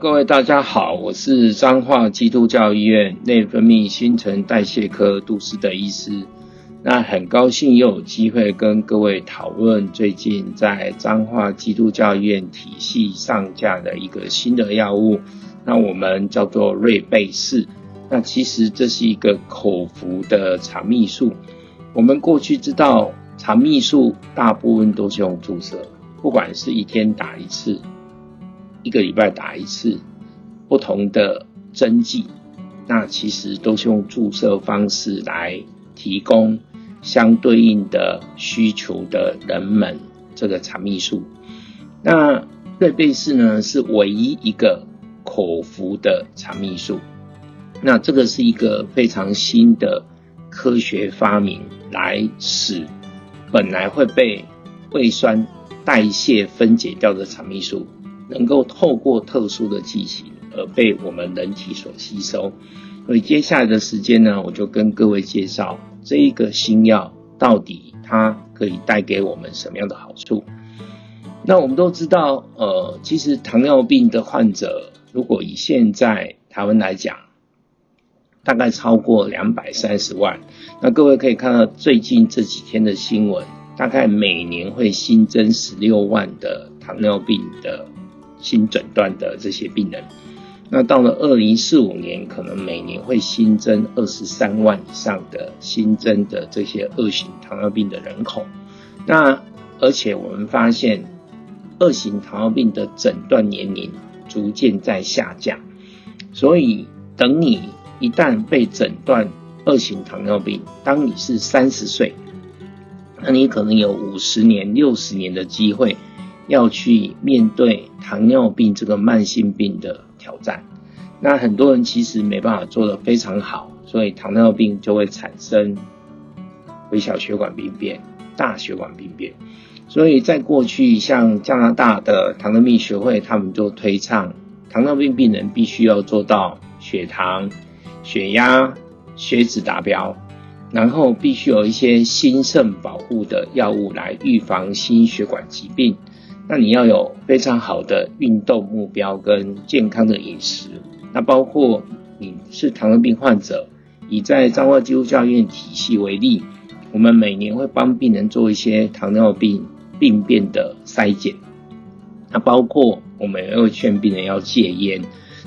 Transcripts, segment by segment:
各位大家好，我是彰化基督教医院内分泌新陈代谢科杜思德医师。那很高兴又有机会跟各位讨论最近在彰化基督教医院体系上架的一个新的药物，那我们叫做瑞贝氏。那其实这是一个口服的肠泌素。我们过去知道肠泌素大部分都是用注射，不管是一天打一次，一个礼拜打一次，不同的针剂，那其实都是用注射方式来提供相对应的需求的人们这个肠泌素。那瑞贝氏呢，是唯一一个口服的肠泌素。那这个是一个非常新的科学发明，来使本来会被胃酸代谢分解掉的肠泌素。能够透过特殊的剂型而被我们人体所吸收，所以接下来的时间呢，我就跟各位介绍这一个新药到底它可以带给我们什么样的好处。那我们都知道，呃，其实糖尿病的患者，如果以现在台湾来讲，大概超过两百三十万。那各位可以看到最近这几天的新闻，大概每年会新增十六万的糖尿病的。新诊断的这些病人，那到了二零四五年，可能每年会新增二十三万以上的新增的这些二型糖尿病的人口。那而且我们发现，二型糖尿病的诊断年龄逐渐在下降，所以等你一旦被诊断二型糖尿病，当你是三十岁，那你可能有五十年、六十年的机会。要去面对糖尿病这个慢性病的挑战，那很多人其实没办法做得非常好，所以糖尿病就会产生微小血管病变、大血管病变。所以在过去，像加拿大的糖尿病学会，他们就推倡糖尿病病人必须要做到血糖、血压、血脂达标，然后必须有一些心肾保护的药物来预防心血管疾病。那你要有非常好的运动目标跟健康的饮食，那包括你是糖尿病患者，以在彰化基督教院体系为例，我们每年会帮病人做一些糖尿病病变的筛检，那包括我们也会劝病人要戒烟，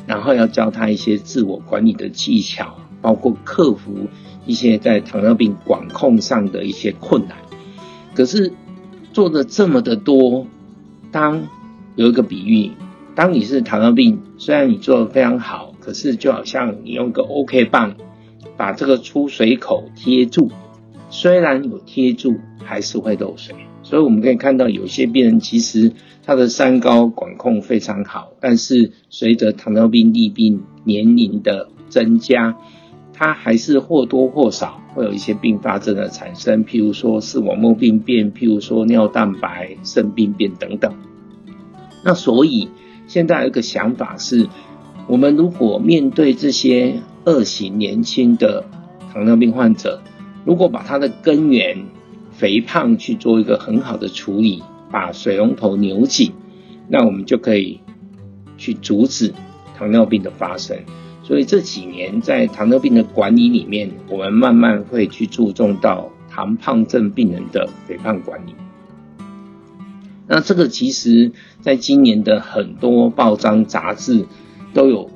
然后要教他一些自我管理的技巧，包括克服一些在糖尿病管控上的一些困难。可是做的这么的多。当有一个比喻，当你是糖尿病，虽然你做的非常好，可是就好像你用个 OK 棒把这个出水口贴住，虽然有贴住，还是会漏水。所以我们可以看到，有些病人其实他的三高管控非常好，但是随着糖尿病罹病年龄的增加，他还是或多或少会有一些并发症的产生，譬如说视网膜病变，譬如说尿蛋白肾病变等等。那所以现在有一个想法是，我们如果面对这些二型年轻的糖尿病患者，如果把它的根源肥胖去做一个很好的处理，把水龙头扭紧，那我们就可以去阻止糖尿病的发生。所以这几年在糖尿病的管理里面，我们慢慢会去注重到糖胖症病人的肥胖管理。那这个其实在今年的很多报章杂志都有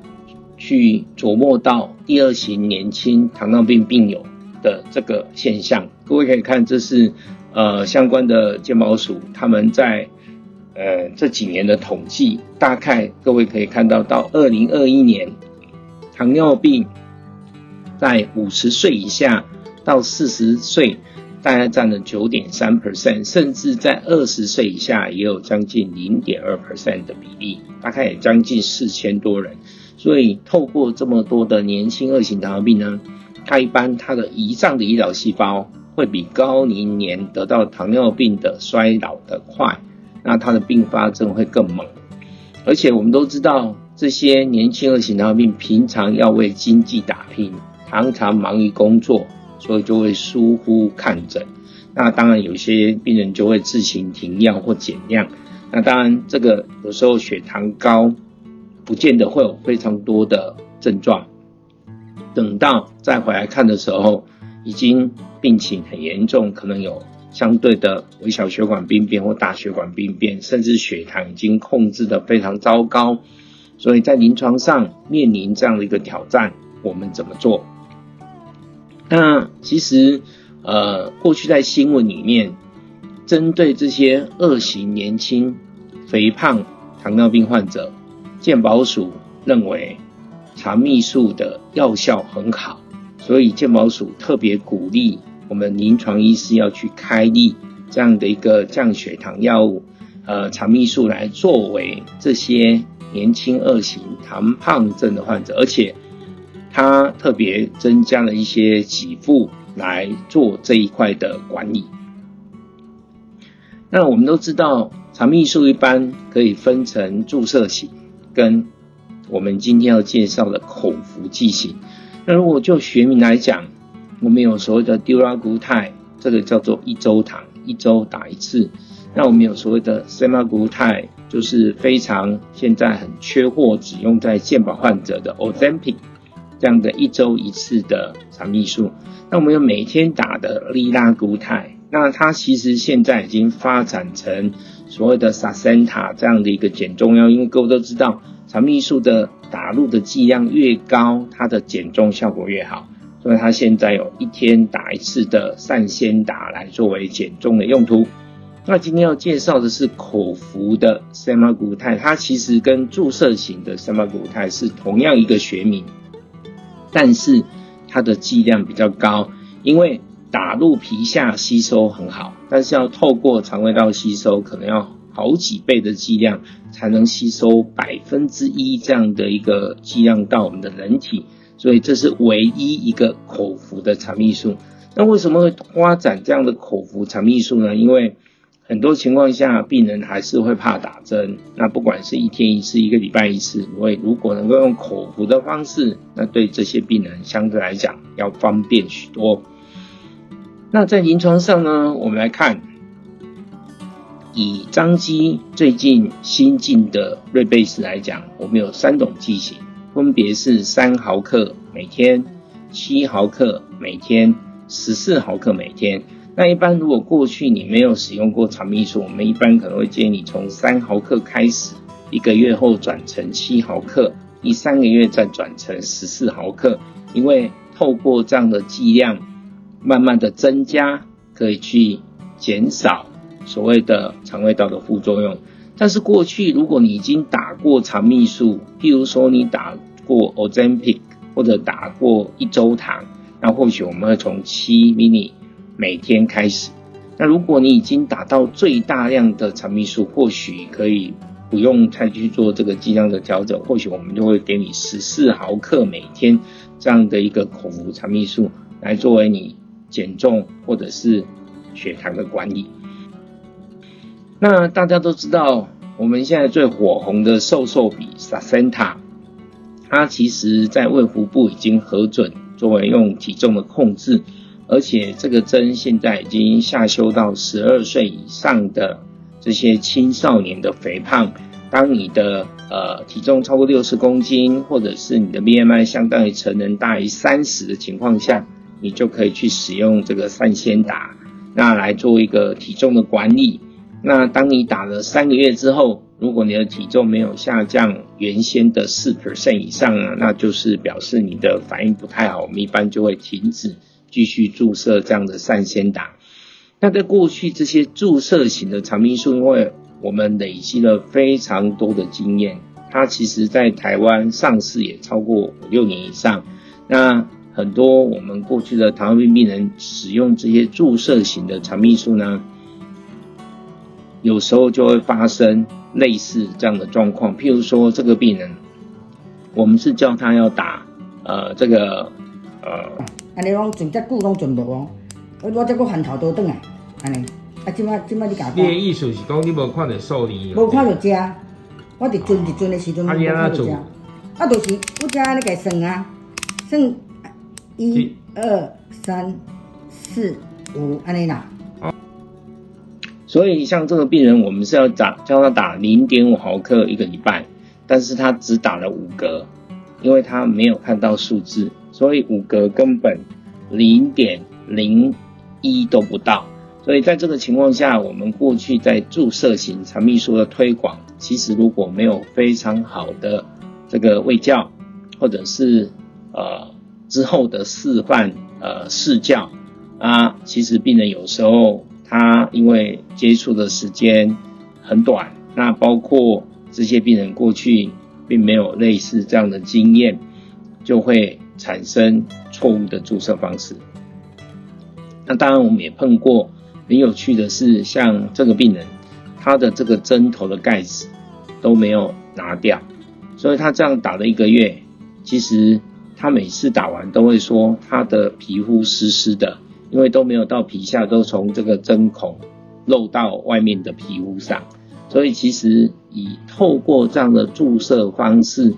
去琢磨到第二型年轻糖尿病病友的这个现象。各位可以看，这是呃相关的健保署他们在呃这几年的统计，大概各位可以看到到二零二一年。糖尿病在五十岁以下到四十岁，大概占了九点三 percent，甚至在二十岁以下也有将近零点二 percent 的比例，大概也将近四千多人。所以透过这么多的年轻二型糖尿病呢，它一般它的胰脏的胰岛细胞会比高龄年得到糖尿病的衰老的快，那它的并发症会更猛。而且我们都知道。这些年轻二型糖尿病平常要为经济打拼，常常忙于工作，所以就会疏忽看诊。那当然，有些病人就会自行停药或减量。那当然，这个有时候血糖高，不见得会有非常多的症状。等到再回来看的时候，已经病情很严重，可能有相对的微小血管病变或大血管病变，甚至血糖已经控制得非常糟糕。所以在临床上面临这样的一个挑战，我们怎么做？那其实，呃，过去在新闻里面，针对这些二型年轻肥胖糖尿病患者，健保署认为肠泌素的药效很好，所以健保署特别鼓励我们临床医师要去开立这样的一个降血糖药物，呃，肠泌素来作为这些年轻二型糖胖症的患者，而且。他特别增加了一些给付来做这一块的管理。那我们都知道，肠泌素一般可以分成注射型跟我们今天要介绍的口服剂型。那如果就学名来讲，我们有所谓的 d u r a g u t i 这个叫做一周糖，一周打一次。那我们有所谓的 s e m a g u t i 就是非常现在很缺货，只用在健保患者的 Ozempic。这样的一周一次的肠泌素，那我们有每天打的利拉古肽，那它其实现在已经发展成所谓的萨森塔这样的一个减重药，因为各位都知道，肠泌素的打入的剂量越高，它的减重效果越好，所以它现在有一天打一次的善先达来作为减重的用途。那今天要介绍的是口服的 Semaglutide，它其实跟注射型的 Semaglutide 是同样一个学名。但是它的剂量比较高，因为打入皮下吸收很好，但是要透过肠胃道吸收，可能要好几倍的剂量才能吸收百分之一这样的一个剂量到我们的人体，所以这是唯一一个口服的肠泌素。那为什么会发展这样的口服肠泌素呢？因为很多情况下，病人还是会怕打针。那不管是一天一次，一个礼拜一次，我也如果能够用口服的方式，那对这些病人相对来讲要方便许多。那在临床上呢，我们来看，以张基最近新进的瑞贝斯来讲，我们有三种剂型，分别是三毫克每天、七毫克每天、十四毫克每天。那一般如果过去你没有使用过肠泌素，我们一般可能会建议你从三毫克开始，一个月后转成七毫克，第三个月再转成十四毫克，因为透过这样的剂量，慢慢的增加，可以去减少所谓的肠胃道的副作用。但是过去如果你已经打过肠泌素，譬如说你打过 Ozempic 或者打过一周糖，那或许我们会从七 mini。每天开始，那如果你已经打到最大量的肠泌素，或许可以不用再去做这个剂量的调整，或许我们就会给你十四毫克每天这样的一个口服肠泌素，来作为你减重或者是血糖的管理。那大家都知道，我们现在最火红的瘦瘦笔萨森塔，它其实在卫福部已经核准作为用体重的控制。而且这个针现在已经下修到十二岁以上的这些青少年的肥胖。当你的呃体重超过六十公斤，或者是你的 BMI 相当于成人大于三十的情况下，你就可以去使用这个善先达，那来做一个体重的管理。那当你打了三个月之后，如果你的体重没有下降原先的四 percent 以上啊，那就是表示你的反应不太好，我们一般就会停止。继续注射这样的善先达。那在过去这些注射型的肠泌素，因为我们累积了非常多的经验，它其实在台湾上市也超过五六年以上。那很多我们过去的糖尿病病人使用这些注射型的肠泌素呢，有时候就会发生类似这样的状况。譬如说，这个病人，我们是叫他要打呃这个呃。安尼拢存遮久拢存无哦，我我这个饭头倒转来，安尼，啊，即摆即摆你甲我。你的意思是讲你无看到数字？无看到遮，我伫存伫存的时阵无看到食。啊，就是我遮安尼个算啊，算一二三四五安尼啦。所以像这个病人，我们是要打，叫他打零点五毫克一个礼拜。但是他只打了五格，因为他没有看到数字，所以五格根本零点零一都不到。所以在这个情况下，我们过去在注射型肠泌素的推广，其实如果没有非常好的这个卫教，或者是呃之后的示范呃试教啊，其实病人有时候他因为接触的时间很短，那包括这些病人过去并没有类似这样的经验，就会产生错误的注射方式。那当然我们也碰过。很有趣的是，像这个病人，他的这个针头的盖子都没有拿掉，所以他这样打了一个月，其实他每次打完都会说他的皮肤湿湿的，因为都没有到皮下，都从这个针孔漏到外面的皮肤上，所以其实以透过这样的注射方式，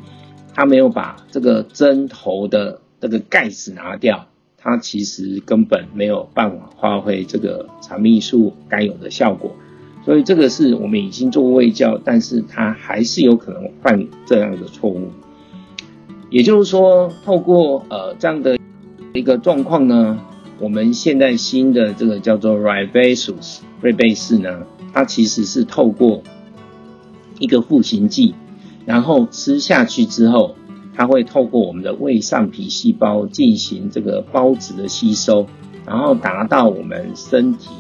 他没有把这个针头的这个盖子拿掉。它其实根本没有办法发挥这个肠泌素该有的效果，所以这个是我们已经做过胃教，但是它还是有可能犯这样的错误。也就是说，透过呃这样的一个状况呢，我们现在新的这个叫做 Rybelsus 瑞贝氏呢，它其实是透过一个复形剂，然后吃下去之后。它会透过我们的胃上皮细胞进行这个孢子的吸收，然后达到我们身体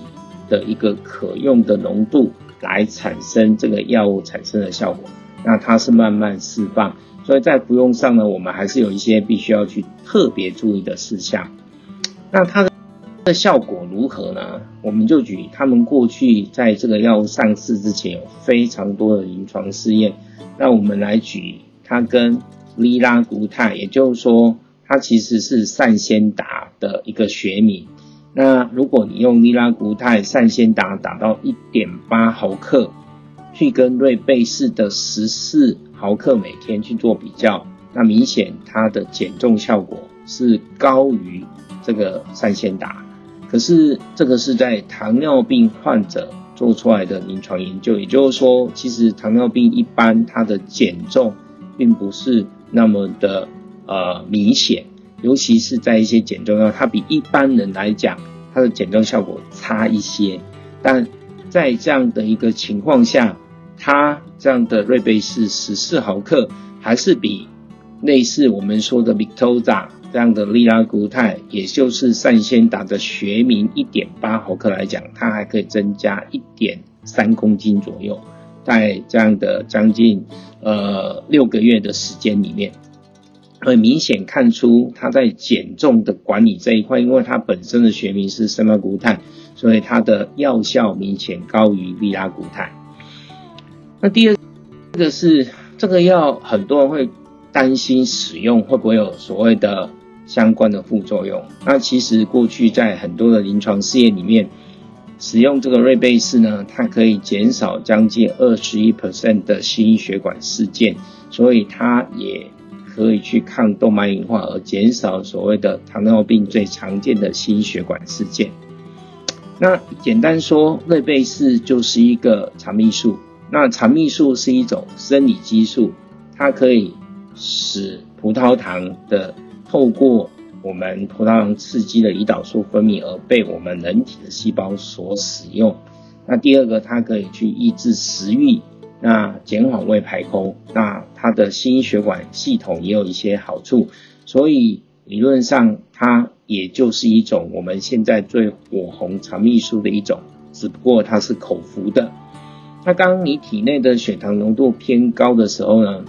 的一个可用的浓度，来产生这个药物产生的效果。那它是慢慢释放，所以在服用上呢，我们还是有一些必须要去特别注意的事项。那它的那效果如何呢？我们就举他们过去在这个药物上市之前有非常多的临床试验。那我们来举它跟利拉古泰，也就是说，它其实是善先达的一个学名。那如果你用利拉古泰善先达打到一点八毫克，去跟瑞贝氏的十四毫克每天去做比较，那明显它的减重效果是高于这个善先达。可是这个是在糖尿病患者做出来的临床研究，也就是说，其实糖尿病一般它的减重并不是。那么的呃明显，尤其是在一些减重药，它比一般人来讲，它的减重效果差一些。但在这样的一个情况下，它这样的瑞贝氏十四毫克，还是比类似我们说的 Victoza 这样的利拉古肽，也就是善先达的学名一点八毫克来讲，它还可以增加一点三公斤左右。在这样的将近呃六个月的时间里面，很明显看出它在减重的管理这一块，因为它本身的学名是圣马古泰，所以它的药效明显高于利拉古肽。那第二个是这个药，很多人会担心使用会不会有所谓的相关的副作用。那其实过去在很多的临床试验里面。使用这个瑞贝氏呢，它可以减少将近二十一 percent 的心血管事件，所以它也可以去抗动脉硬化，而减少所谓的糖尿病最常见的心血管事件。那简单说，瑞贝氏就是一个肠泌素。那肠泌素是一种生理激素，它可以使葡萄糖的透过我们葡萄糖刺激的胰岛素分泌，而被我们人体的细胞所使用。那第二个，它可以去抑制食欲，那减缓胃排空，那它的心血管系统也有一些好处。所以理论上，它也就是一种我们现在最火红肠泌素的一种，只不过它是口服的。那当你体内的血糖浓度偏高的时候呢，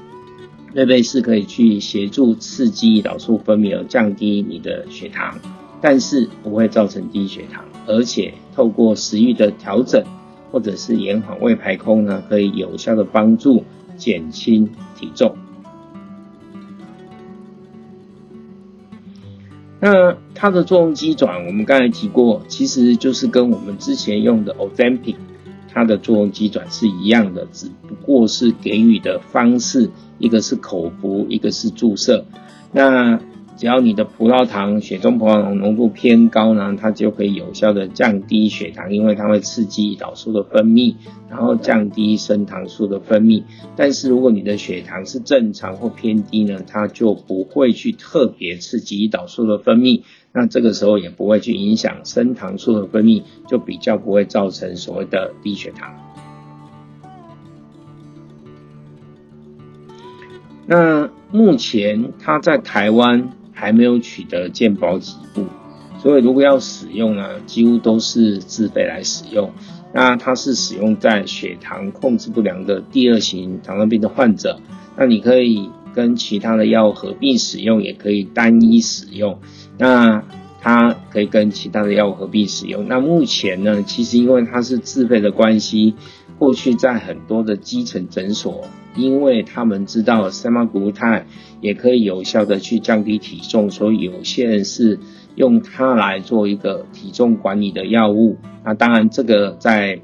瑞贝氏可以去协助刺激胰岛素分泌而降低你的血糖，但是不会造成低血糖，而且透过食欲的调整或者是延缓胃排空呢，可以有效的帮助减轻体重。那它的作用机转，我们刚才提过，其实就是跟我们之前用的 Ozempic 它的作用机转是一样的，只不过是给予的方式。一个是口服，一个是注射。那只要你的葡萄糖血中葡萄糖浓度偏高呢，它就可以有效的降低血糖，因为它会刺激胰岛素的分泌，然后降低升糖素的分泌。但是如果你的血糖是正常或偏低呢，它就不会去特别刺激胰岛素的分泌，那这个时候也不会去影响升糖素的分泌，就比较不会造成所谓的低血糖。那目前它在台湾。还没有取得健保给付，所以如果要使用呢，几乎都是自费来使用。那它是使用在血糖控制不良的第二型糖尿病的患者，那你可以跟其他的药合并使用，也可以单一使用。那它可以跟其他的药合并使用。那目前呢，其实因为它是自费的关系，过去在很多的基层诊所。因为他们知道 semaglutide 也可以有效的去降低体重，所以有些人是用它来做一个体重管理的药物。那当然，这个在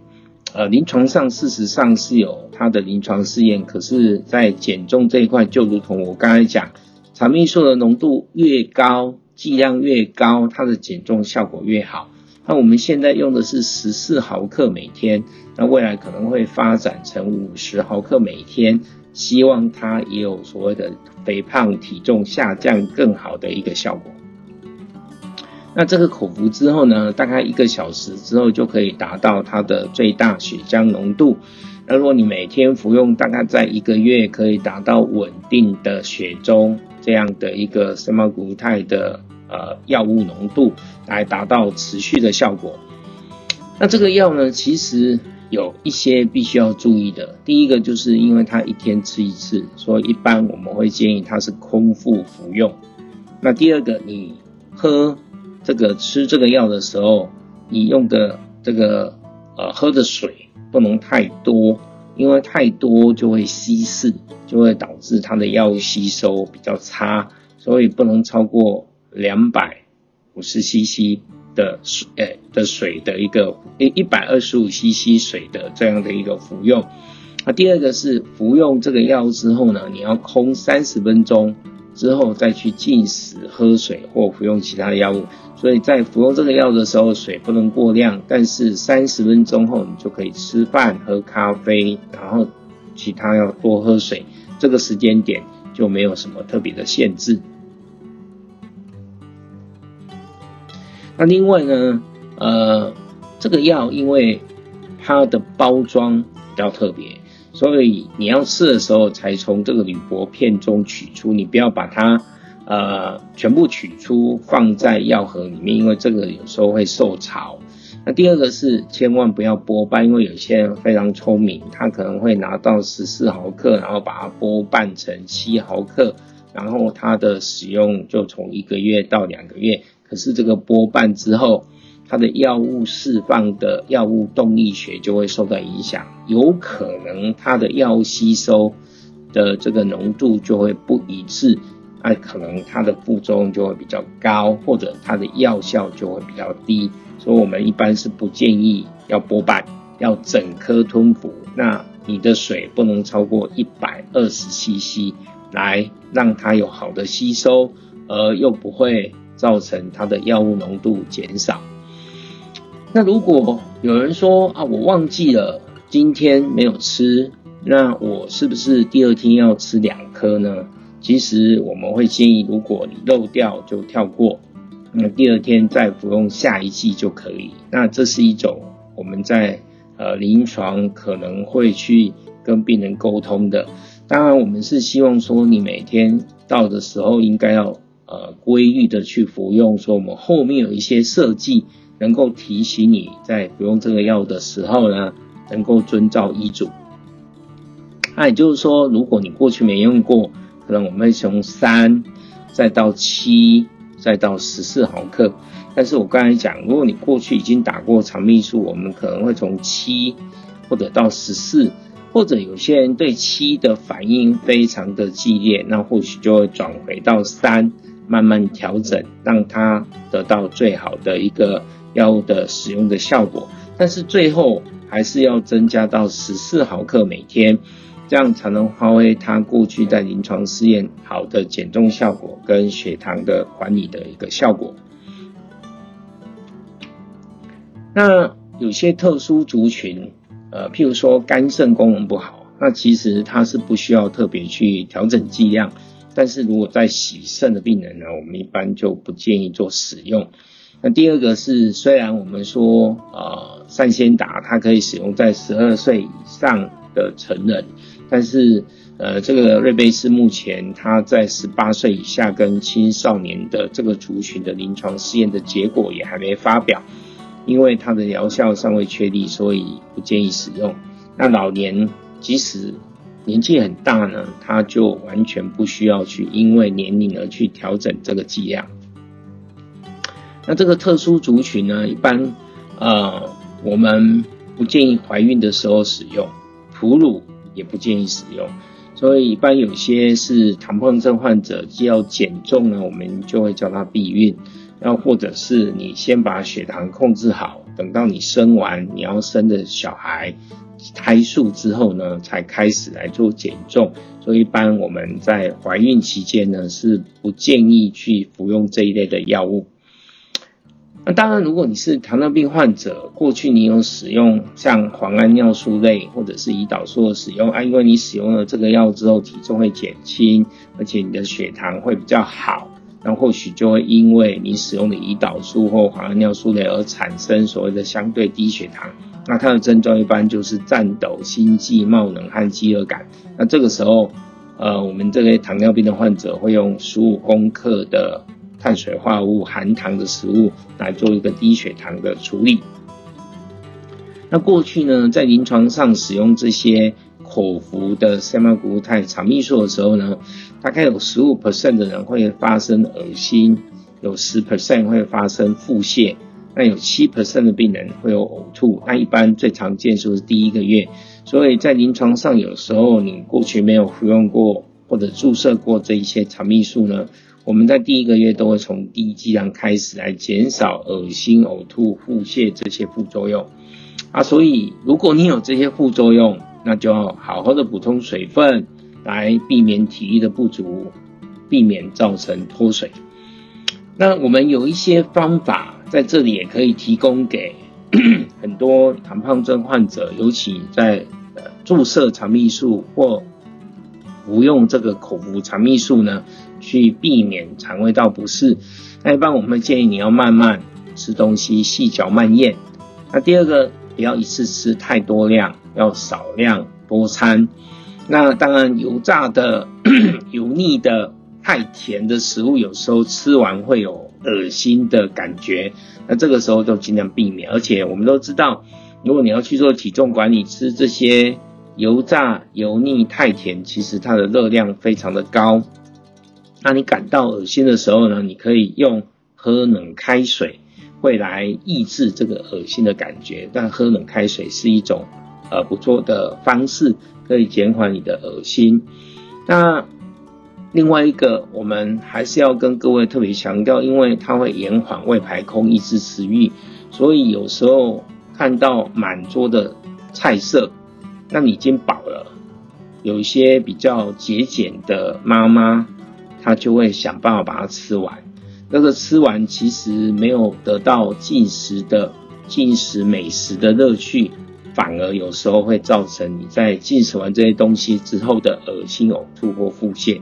呃临床上事实上是有它的临床试验，可是，在减重这一块，就如同我刚才讲，肠泌素的浓度越高，剂量越高，它的减重效果越好。那我们现在用的是十四毫克每天，那未来可能会发展成五十毫克每天，希望它也有所谓的肥胖体重下降更好的一个效果。那这个口服之后呢，大概一个小时之后就可以达到它的最大血浆浓度。那如果你每天服用，大概在一个月可以达到稳定的血中这样的一个 semaglutide 的。呃，药物浓度来达到持续的效果。那这个药呢，其实有一些必须要注意的。第一个就是因为它一天吃一次，所以一般我们会建议它是空腹服用。那第二个，你喝这个吃这个药的时候，你用的这个呃喝的水不能太多，因为太多就会稀释，就会导致它的药物吸收比较差，所以不能超过。两百五十 CC 的水，诶的水的一个一一百二十五 CC 水的这样的一个服用。那第二个是服用这个药之后呢，你要空三十分钟之后再去进食喝水或服用其他的药物。所以在服用这个药的时候，水不能过量，但是三十分钟后你就可以吃饭、喝咖啡，然后其他要多喝水。这个时间点就没有什么特别的限制。那另外呢，呃，这个药因为它的包装比较特别，所以你要吃的时候才从这个铝箔片中取出，你不要把它呃全部取出放在药盒里面，因为这个有时候会受潮。那第二个是千万不要剥半，因为有些人非常聪明，他可能会拿到十四毫克，然后把它剥半成七毫克，然后它的使用就从一个月到两个月。可是这个剥瓣之后，它的药物释放的药物动力学就会受到影响，有可能它的药物吸收的这个浓度就会不一致，那可能它的副作用就会比较高，或者它的药效就会比较低。所以我们一般是不建议要剥瓣，要整颗吞服。那你的水不能超过一百二十 CC，来让它有好的吸收，而又不会。造成它的药物浓度减少。那如果有人说啊，我忘记了今天没有吃，那我是不是第二天要吃两颗呢？其实我们会建议，如果你漏掉就跳过，那第二天再服用下一剂就可以。那这是一种我们在呃临床可能会去跟病人沟通的。当然，我们是希望说你每天到的时候应该要。呃，规律的去服用，说我们后面有一些设计，能够提醒你在服用这个药的时候呢，能够遵照医嘱。那也就是说，如果你过去没用过，可能我们会从三，再到七，再到十四毫克。但是我刚才讲，如果你过去已经打过肠泌素，我们可能会从七或者到十四，或者有些人对七的反应非常的激烈，那或许就会转回到三。慢慢调整，让它得到最好的一个药物的使用的效果。但是最后还是要增加到十四毫克每天。这样才能发挥它过去在临床试验好的减重效果跟血糖的管理的一个效果。那有些特殊族群，呃，譬如说肝肾功能不好，那其实它是不需要特别去调整剂量。但是如果在洗肾的病人呢，我们一般就不建议做使用。那第二个是，虽然我们说呃，善先达它可以使用在十二岁以上的成人，但是呃，这个瑞贝斯目前它在十八岁以下跟青少年的这个族群的临床试验的结果也还没发表。因为它的疗效尚未确立，所以不建议使用。那老年即使年纪很大呢，他就完全不需要去因为年龄而去调整这个剂量。那这个特殊族群呢，一般呃我们不建议怀孕的时候使用，哺乳也不建议使用。所以一般有些是糖尿症患者，既要减重呢，我们就会叫他避孕。要或者是你先把血糖控制好，等到你生完你要生的小孩胎数之后呢，才开始来做减重。所以一般我们在怀孕期间呢，是不建议去服用这一类的药物。那当然，如果你是糖尿病患者，过去你有使用像磺胺尿素类或者是胰岛素的使用啊，因为你使用了这个药之后，体重会减轻，而且你的血糖会比较好。那或许就会因为你使用的胰岛素或磺胺尿素类而产生所谓的相对低血糖。那它的症状一般就是颤抖、心悸、冒冷汗、饥饿感。那这个时候，呃，我们这类糖尿病的患者会用十五公克的碳水化合物含糖的食物来做一个低血糖的处理。那过去呢，在临床上使用这些。口服的 semaglutide 肠泌素的时候呢，大概有十五 percent 的人会发生恶心，有十 percent 会发生腹泻，那有七 percent 的病人会有呕吐。那一般最常见就是第一个月，所以在临床上有时候你过去没有服用过或者注射过这一些肠泌素呢，我们在第一个月都会从低剂量开始来减少恶心、呕吐、腹泻这些副作用啊。所以如果你有这些副作用，那就要好好的补充水分，来避免体力的不足，避免造成脱水。那我们有一些方法在这里也可以提供给 很多糖胖症患者，尤其在呃注射肠泌素或服用这个口服肠泌素呢，去避免肠胃道不适。那一般我们建议你要慢慢吃东西，细嚼慢咽。那第二个，不要一次吃太多量。要少量多餐，那当然油炸的、油腻的、太甜的食物，有时候吃完会有恶心的感觉，那这个时候就尽量避免。而且我们都知道，如果你要去做体重管理，吃这些油炸、油腻、太甜，其实它的热量非常的高。那你感到恶心的时候呢，你可以用喝冷开水，会来抑制这个恶心的感觉。但喝冷开水是一种。呃，不错的方式可以减缓你的恶心。那另外一个，我们还是要跟各位特别强调，因为它会延缓胃排空，抑制食欲，所以有时候看到满桌的菜色，那你已经饱了。有一些比较节俭的妈妈，她就会想办法把它吃完。那个吃完其实没有得到进食的进食美食的乐趣。反而有时候会造成你在进食完这些东西之后的恶心、呕吐或腹泻，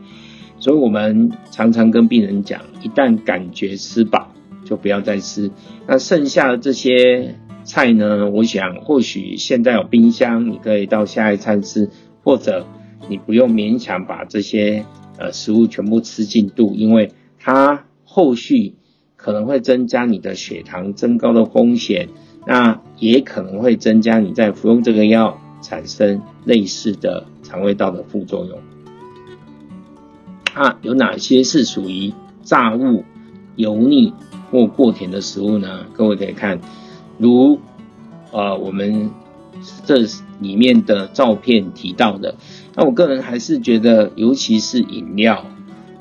所以我们常常跟病人讲，一旦感觉吃饱，就不要再吃。那剩下的这些菜呢，我想或许现在有冰箱，你可以到下一餐吃，或者你不用勉强把这些呃食物全部吃进肚，因为它后续可能会增加你的血糖增高的风险。那也可能会增加你在服用这个药产生类似的肠胃道的副作用。那，有哪些是属于炸物、油腻或过甜的食物呢？各位可以看，如呃我们这里面的照片提到的。那我个人还是觉得，尤其是饮料，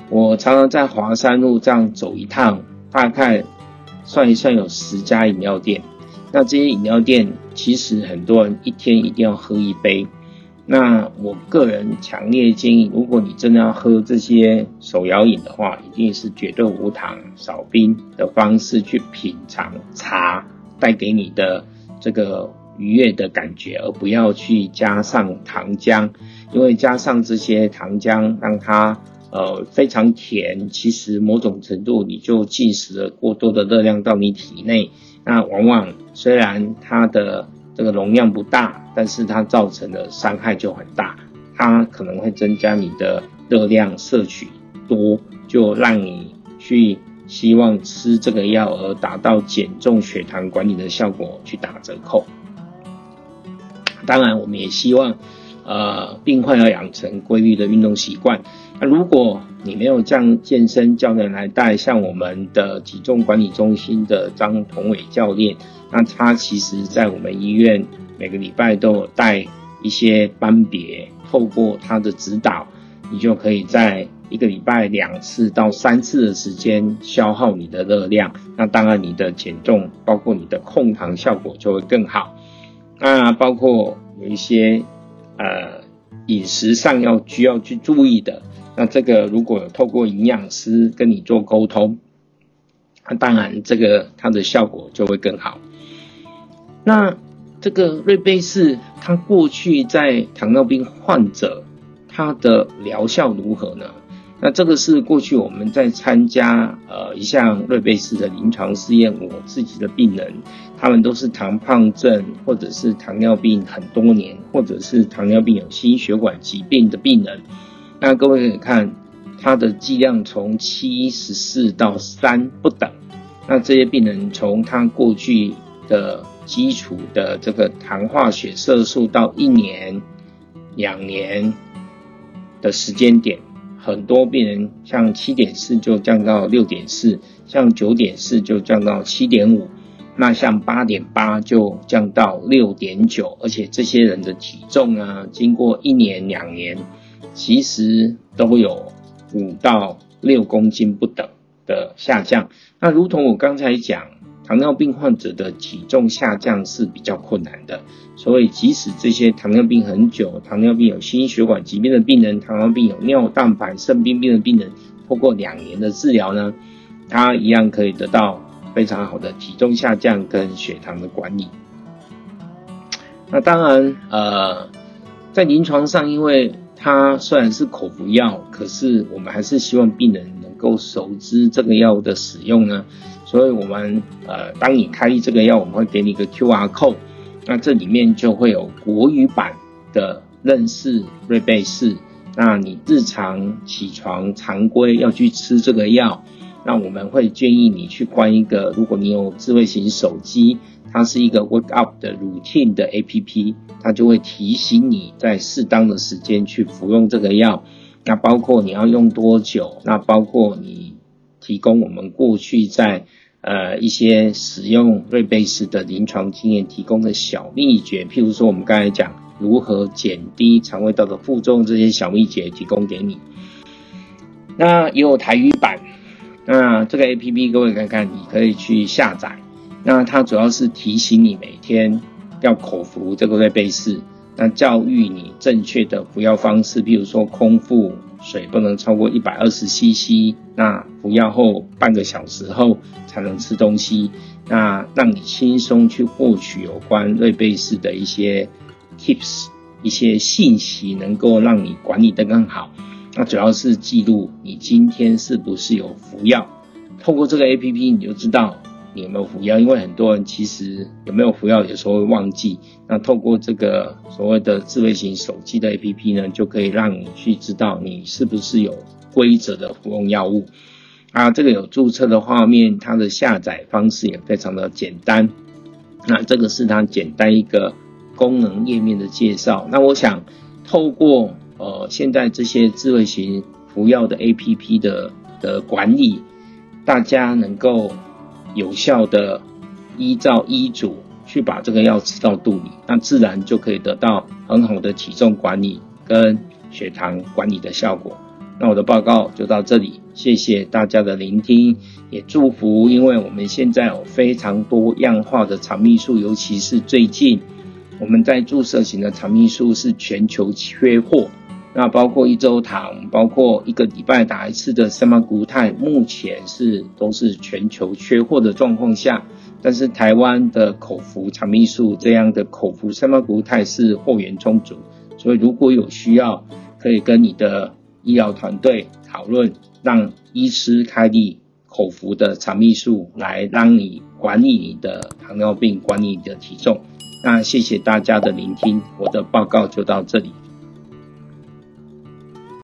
我常常在华山路这样走一趟，大概算一算有十家饮料店。那这些饮料店其实很多人一天一定要喝一杯，那我个人强烈建议，如果你真的要喝这些手摇饮的话，一定是绝对无糖、少冰的方式去品尝茶带给你的这个愉悦的感觉，而不要去加上糖浆，因为加上这些糖浆让它呃非常甜，其实某种程度你就进食了过多的热量到你体内，那往往虽然它的这个容量不大。但是它造成的伤害就很大，它可能会增加你的热量摄取多，就让你去希望吃这个药而达到减重血糖管理的效果去打折扣。当然，我们也希望，呃，病患要养成规律的运动习惯。那如果你没有这样健身教练来带，像我们的体重管理中心的张同伟教练，那他其实在我们医院。每个礼拜都有带一些班别，透过他的指导，你就可以在一个礼拜两次到三次的时间消耗你的热量。那当然，你的减重包括你的控糖效果就会更好。那包括有一些呃饮食上要需要去注意的，那这个如果有透过营养师跟你做沟通，那当然这个它的效果就会更好。那。这个瑞贝氏，它过去在糖尿病患者，它的疗效如何呢？那这个是过去我们在参加呃一项瑞贝斯的临床试验，我自己的病人，他们都是糖胖症或者是糖尿病很多年，或者是糖尿病有心血管疾病的病人。那各位可以看，它的剂量从七十四到三不等。那这些病人从他过去的基础的这个糖化血色素到一年、两年的时间点，很多病人像七点四就降到六点四，像九点四就降到七点五，那像八点八就降到六点九，而且这些人的体重啊，经过一年、两年，其实都有五到六公斤不等的下降。那如同我刚才讲。糖尿病患者的体重下降是比较困难的，所以即使这些糖尿病很久、糖尿病有心血管疾病的病人、糖尿病有尿蛋白、肾病变的病人，通过两年的治疗呢，他一样可以得到非常好的体重下降跟血糖的管理。那当然，呃，在临床上，因为它虽然是口服药，可是我们还是希望病人能够熟知这个药的使用呢。所以，我们呃，当你开这个药，我们会给你一个 QR code，那这里面就会有国语版的认识瑞贝氏。那你日常起床常规要去吃这个药，那我们会建议你去关一个，如果你有智慧型手机，它是一个 Wake Up 的 Routine 的 APP，它就会提醒你在适当的时间去服用这个药。那包括你要用多久，那包括你。提供我们过去在呃一些使用瑞贝斯的临床经验提供的小秘诀，譬如说我们刚才讲如何减低肠胃道的负重，这些小秘诀提供给你。那也有台语版，那这个 APP 各位看看，你可以去下载。那它主要是提醒你每天要口服这个瑞贝斯，那教育你正确的服药方式，譬如说空腹。水不能超过一百二十 CC，那服药后半个小时后才能吃东西，那让你轻松去获取有关瑞贝氏的一些 tips，一些信息，能够让你管理得更好。那主要是记录你今天是不是有服药，透过这个 APP 你就知道。有没有服药？因为很多人其实有没有服药，有时候会忘记。那透过这个所谓的智慧型手机的 APP 呢，就可以让你去知道你是不是有规则的服用药物。啊，这个有注册的画面，它的下载方式也非常的简单。那这个是它简单一个功能页面的介绍。那我想透过呃现在这些智慧型服药的 APP 的的管理，大家能够。有效的依照医嘱去把这个药吃到肚里，那自然就可以得到很好的体重管理跟血糖管理的效果。那我的报告就到这里，谢谢大家的聆听，也祝福，因为我们现在有非常多样化的肠泌素，尤其是最近我们在注射型的肠泌素是全球缺货。那包括一周糖，包括一个礼拜打一次的 semaglutide，目前是都是全球缺货的状况下，但是台湾的口服肠泌素这样的口服 semaglutide 是货源充足，所以如果有需要，可以跟你的医疗团队讨论，让医师开立口服的肠泌素来让你管理你的糖尿病，管理你的体重。那谢谢大家的聆听，我的报告就到这里。